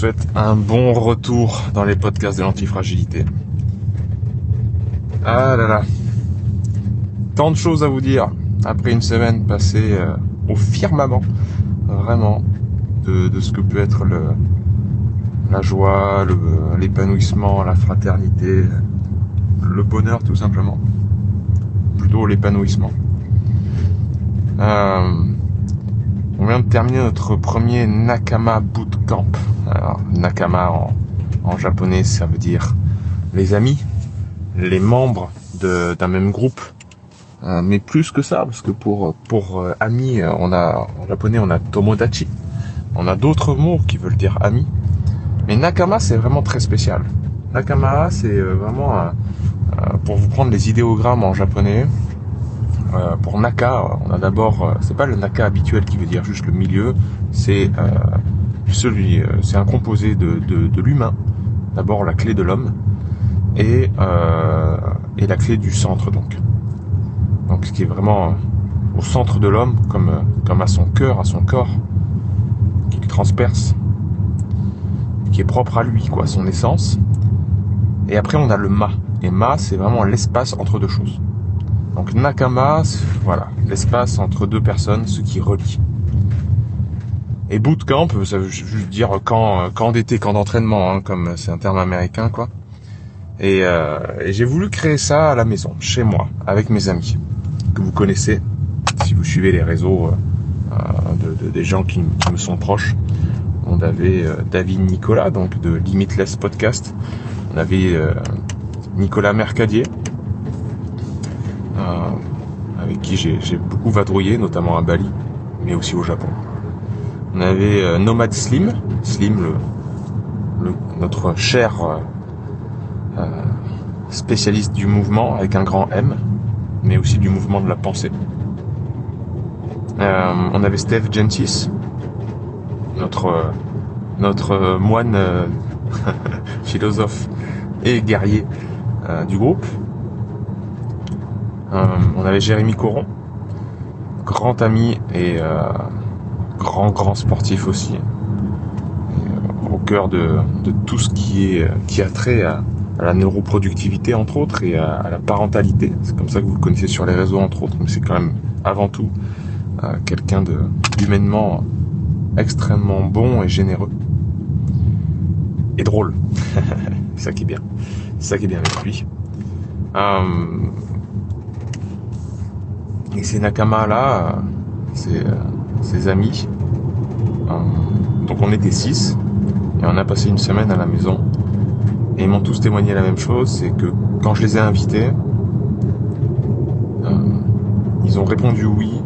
souhaite un bon retour dans les podcasts de l'antifragilité. Ah là là. Tant de choses à vous dire après une semaine passée euh, au firmament, vraiment, de, ce que peut être le, la joie, l'épanouissement, la fraternité, le bonheur tout simplement. Plutôt l'épanouissement. Euh, on vient de terminer notre premier Nakama Bootcamp. Alors, Nakama en, japonais, ça veut dire les amis, les membres d'un même groupe. Euh, mais plus que ça, parce que pour pour euh, amis, euh, on a en japonais on a tomodachi. On a d'autres mots qui veulent dire amis. Mais Nakama, c'est vraiment très spécial. Nakama, c'est vraiment pour vous prendre les idéogrammes en japonais. Euh, pour Naka, on a d'abord, euh, c'est pas le Naka habituel qui veut dire juste le milieu, c'est euh, un composé de, l'humain. D'abord la clé de l'homme et la clé du centre donc. Donc ce qui est vraiment au centre de l'homme, comme à son cœur, à son corps, qui le transperce, qui est propre à lui, quoi, son essence. Et après on a le ma. Et ma, c'est vraiment l'espace entre deux choses. Donc Nakama, voilà, l'espace entre deux personnes, ce qui relie. Et bootcamp, ça veut juste dire camp, euh, camp d'été, camp d'entraînement, hein, comme c'est un terme américain, quoi. Et, euh, et j'ai voulu créer ça à la maison, chez moi, avec mes amis, que vous connaissez, si vous suivez les réseaux euh, de, de- des gens qui, me sont proches. On avait David Nicolas, donc de Limitless Podcast. On avait Nicolas Mercadier, avec qui j'ai beaucoup vadrouillé, notamment à Bali, mais aussi au Japon. On avait euh, Nomad Slim, Slim, notre cher euh, euh, spécialiste du mouvement avec un grand M, mais aussi du mouvement de la pensée. Euh, on avait Steph Gentis, notre euh, euh, moine euh, philosophe et guerrier euh, du groupe. Euh, on avait Jérémy Coron, grand ami et euh, grand grand sportif aussi, euh, au cœur de, tout ce qui est qui a trait à, la neuroproductivité entre autres et à, la parentalité. C'est comme ça que vous le connaissez sur les réseaux entre autres, mais c'est quand même avant tout quelqu'un de extrêmement bon et généreux et drôle. ça qui est bien. Ça qui est bien avec lui. Et ces Nakama là, c'est ses amis. Euh, donc on était six et on a passé une semaine à la maison. Et ils m'ont tous témoigné la même chose, c'est que quand je les ai invités, euh, ils ont répondu oui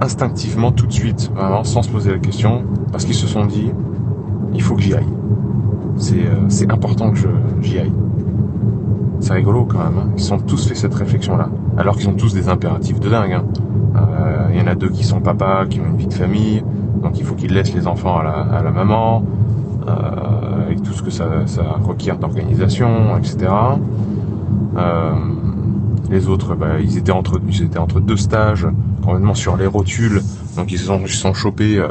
instinctivement tout de suite, vraiment sans se poser la question, parce qu'ils se sont dit il faut que j'y aille. C'est euh, important que j'y aille. C'est rigolo quand même. hein. Ils ont tous fait cette réflexion-là, alors qu'ils ont tous des impératifs de dingue. hein. Euh, Il y en a deux qui sont papas, qui ont une vie de famille, donc il faut qu'ils laissent les enfants à la, maman, euh, avec tout ce que ça, ça requiert d'organisation, etc. Euh, les autres, bah, ils étaient entre, ils étaient entre deux stages, complètement sur les rotules, donc ils se sont, sont chopés euh,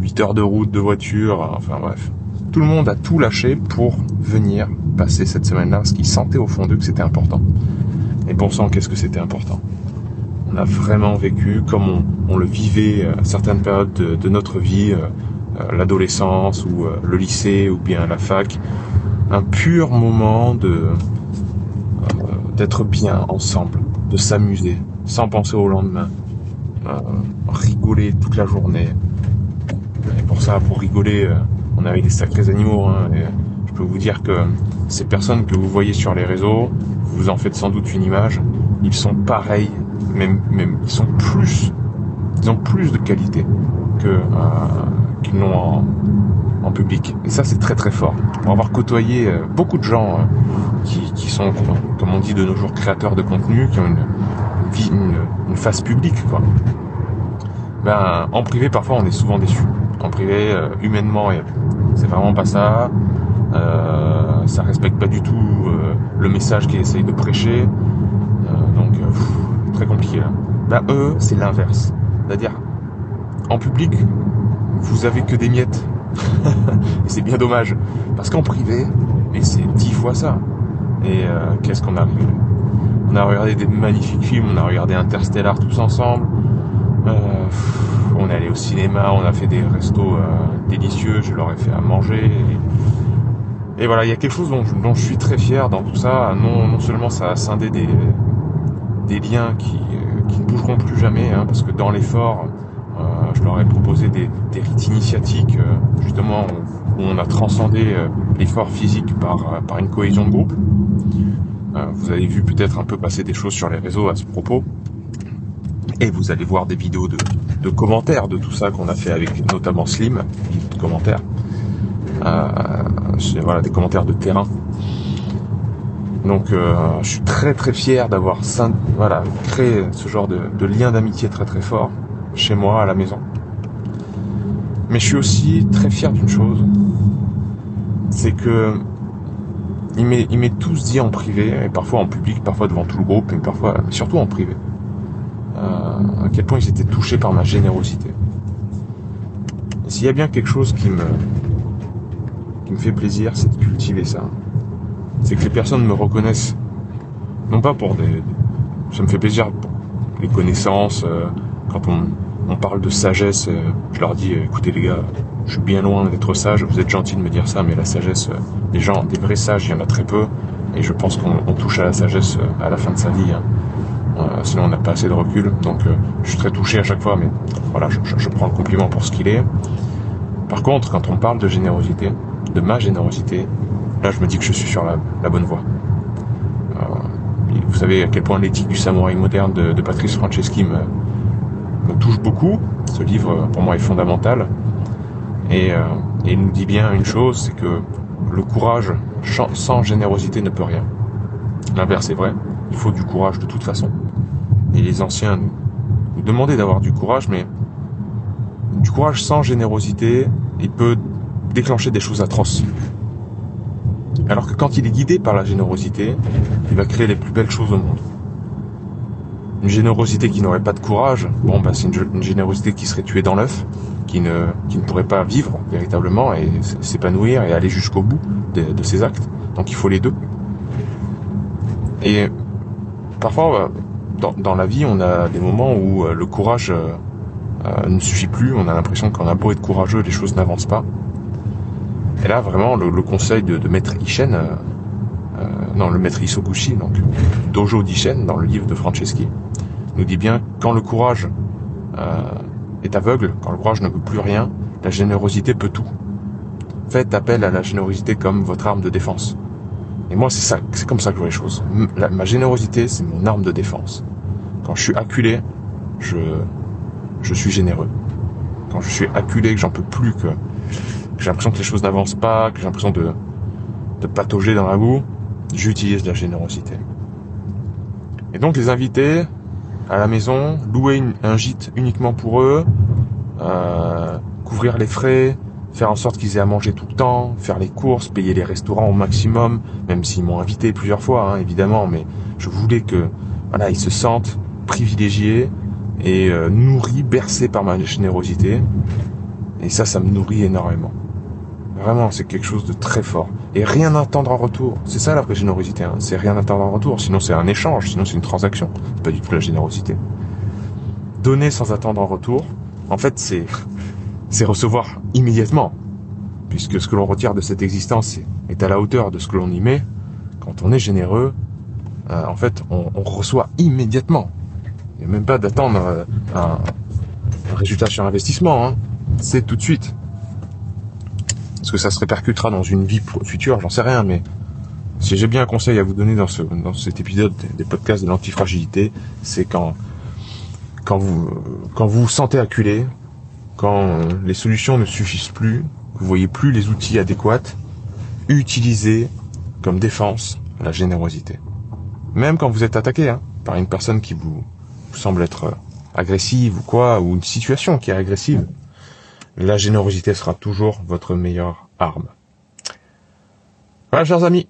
8 heures de route, de voiture, enfin bref. Tout le monde a tout lâché pour venir passer cette semaine-là, parce qu'ils sentaient au fond d'eux que c'était important. Et bon qu'est-ce que c'était important On a vraiment vécu comme on, le vivait à certaines périodes de, notre vie, euh, euh, l'adolescence ou euh, le lycée ou bien la fac, un pur moment de euh, d'être bien ensemble, de s'amuser, sans penser au lendemain, euh, rigoler toute la journée. Et pour ça, pour rigoler, euh, on avait des sacrés animaux. hein, et je peux vous dire que ces personnes que vous voyez sur les réseaux, vous en faites sans doute une image, ils sont pareils, ils ont plus de qualité que euh, qu'une non en, public. Et ça, c'est très très fort. Pour avoir côtoyé euh, beaucoup de gens qui, sont, comme on dit de nos jours, créateurs de contenu, qui ont une, une, une face publique. Ben, en privé, parfois, on est souvent déçu. En privé, euh, humainement, c'est vraiment pas ça. Euh, ça respecte pas du tout euh, le message qu'ils essayent de prêcher. donc, très compliqué. Là. Ben, eux, c'est l'inverse. C'est-à-dire, en public, vous avez que des miettes. et c'est bien dommage. Parce qu'en privé, mais c'est dix fois ça. Et qu'est-ce qu'on a On a regardé des magnifiques films, on a regardé Interstellar tous ensemble. Euh, on est allé au cinéma, on a fait des restos euh, délicieux, je leur ai fait à manger. Et, voilà, il y a quelque chose dont, je suis très fier dans tout ça. Non, non seulement ça a scindé des, liens qui, euh, qui ne bougeront plus jamais, hein, parce que dans l'effort, je leur ai proposé des, des rites initiatiques, justement, où on a transcendé l'effort physique par, par une cohésion de groupe. vous avez vu peut-être un peu passer des choses sur les réseaux à ce propos. Et vous allez voir des vidéos de, commentaires de tout ça qu'on a fait avec notamment Slim, de commentaires. Euh, voilà, des commentaires de terrain. Donc euh, je suis très très fier d'avoir voilà, créé ce genre de, de lien d'amitié très très fort chez moi à la maison. Mais je suis aussi très fier d'une chose, c'est que il m'est tous dit en privé, et parfois en public, parfois devant tout le groupe, mais parfois surtout en privé. Euh, à quel point ils étaient touchés par ma générosité. S'il y a bien quelque chose qui me, fait plaisir, c'est de cultiver ça. C'est que les personnes me reconnaissent, non pas pour des... Ça me fait plaisir pour les connaissances, euh, quand on, parle de sagesse, euh, je leur dis, écoutez les gars, je suis bien loin d'être sage, vous êtes gentils de me dire ça, mais la sagesse, des gens, des vrais sages, il y en a très peu, et je pense qu'on touche à la sagesse à la fin de sa vie. Hein. Euh, sinon on n'a pas assez de recul. Donc euh, je suis très touché à chaque fois, mais voilà, je, prends le compliment pour ce qu'il est. Par contre, quand on parle de générosité, de ma générosité, là je me dis que je suis sur la, bonne voie. Euh, vous savez à quel point l'éthique du samouraï moderne de, Patrice Franceschi me, touche beaucoup. Ce livre pour moi est fondamental. Et, et il nous dit bien une chose, c'est que le courage sans générosité ne peut rien. L'inverse est vrai. Il faut du courage de toute façon. Et les anciens nous, demandaient d'avoir du courage, mais du courage sans générosité, il peut déclencher des choses atroces. Alors que quand il est guidé par la générosité, il va créer les plus belles choses au monde. Une générosité qui n'aurait pas de courage, bon bah c'est une, générosité qui serait tuée dans l'œuf, qui ne, qui ne pourrait pas vivre véritablement et s'épanouir et aller jusqu'au bout de, de ses actes. Donc il faut les deux. Et parfois, dans, la vie, on a des moments où euh, le courage euh, euh, ne suffit plus. On a l'impression qu'on a beau être courageux, les choses n'avancent pas. Et là, vraiment, le, conseil de, Maître Ishen, non, le Maître Isoguchi, donc Dojo d'Ishen, dans le livre de Franceschi, nous dit bien quand le courage est aveugle, quand le courage ne peut plus rien, la générosité peut tout. Faites appel à la générosité comme votre arme de défense. Et moi, c'est ça, c'est comme ça que je vois les choses. ma générosité, c'est mon arme de défense. Quand je suis acculé, je, suis généreux. Quand je suis acculé, que j'en peux plus, que, j'ai l'impression que les choses n'avancent pas, que j'ai l'impression de, de patauger dans la boue, j'utilise la générosité. Et donc les invités à la maison, louer un gîte uniquement pour eux, euh, couvrir les frais, faire en sorte qu'ils aient à manger tout le temps, faire les courses, payer les restaurants au maximum, même s'ils m'ont invité plusieurs fois, hein, évidemment, mais je voulais que voilà, ils se sentent privilégiés et euh, nourris, bercés par ma générosité. Et ça, ça me nourrit énormément. Vraiment, c'est quelque chose de très fort. Et rien attendre en retour. C'est ça la vraie générosité. Hein. C'est rien attendre en retour. Sinon, c'est un échange. Sinon, c'est une transaction. C'est pas du tout la générosité. Donner sans attendre en retour. En fait, c'est c'est recevoir immédiatement, puisque ce que l'on retire de cette existence est à la hauteur de ce que l'on y met. Quand on est généreux, euh, en fait, on, reçoit immédiatement. Il n'y a même pas d'attendre euh, un, résultat sur investissement. Hein. C'est tout de suite. Est-ce que ça se répercutera dans une vie future? J'en sais rien, mais si j'ai bien un conseil à vous donner dans, ce, dans cet épisode des podcasts de l'antifragilité, c'est quand, quand vous, quand vous vous sentez acculé, quand les solutions ne suffisent plus, vous voyez plus les outils adéquats, utilisez comme défense la générosité. Même quand vous êtes attaqué hein, par une personne qui vous, semble être agressive ou quoi, ou une situation qui est agressive, la générosité sera toujours votre meilleure arme. Voilà, chers amis.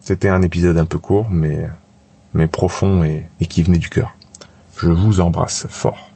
C'était un épisode un peu court, mais, mais profond et, et qui venait du cœur. Je vous embrasse fort.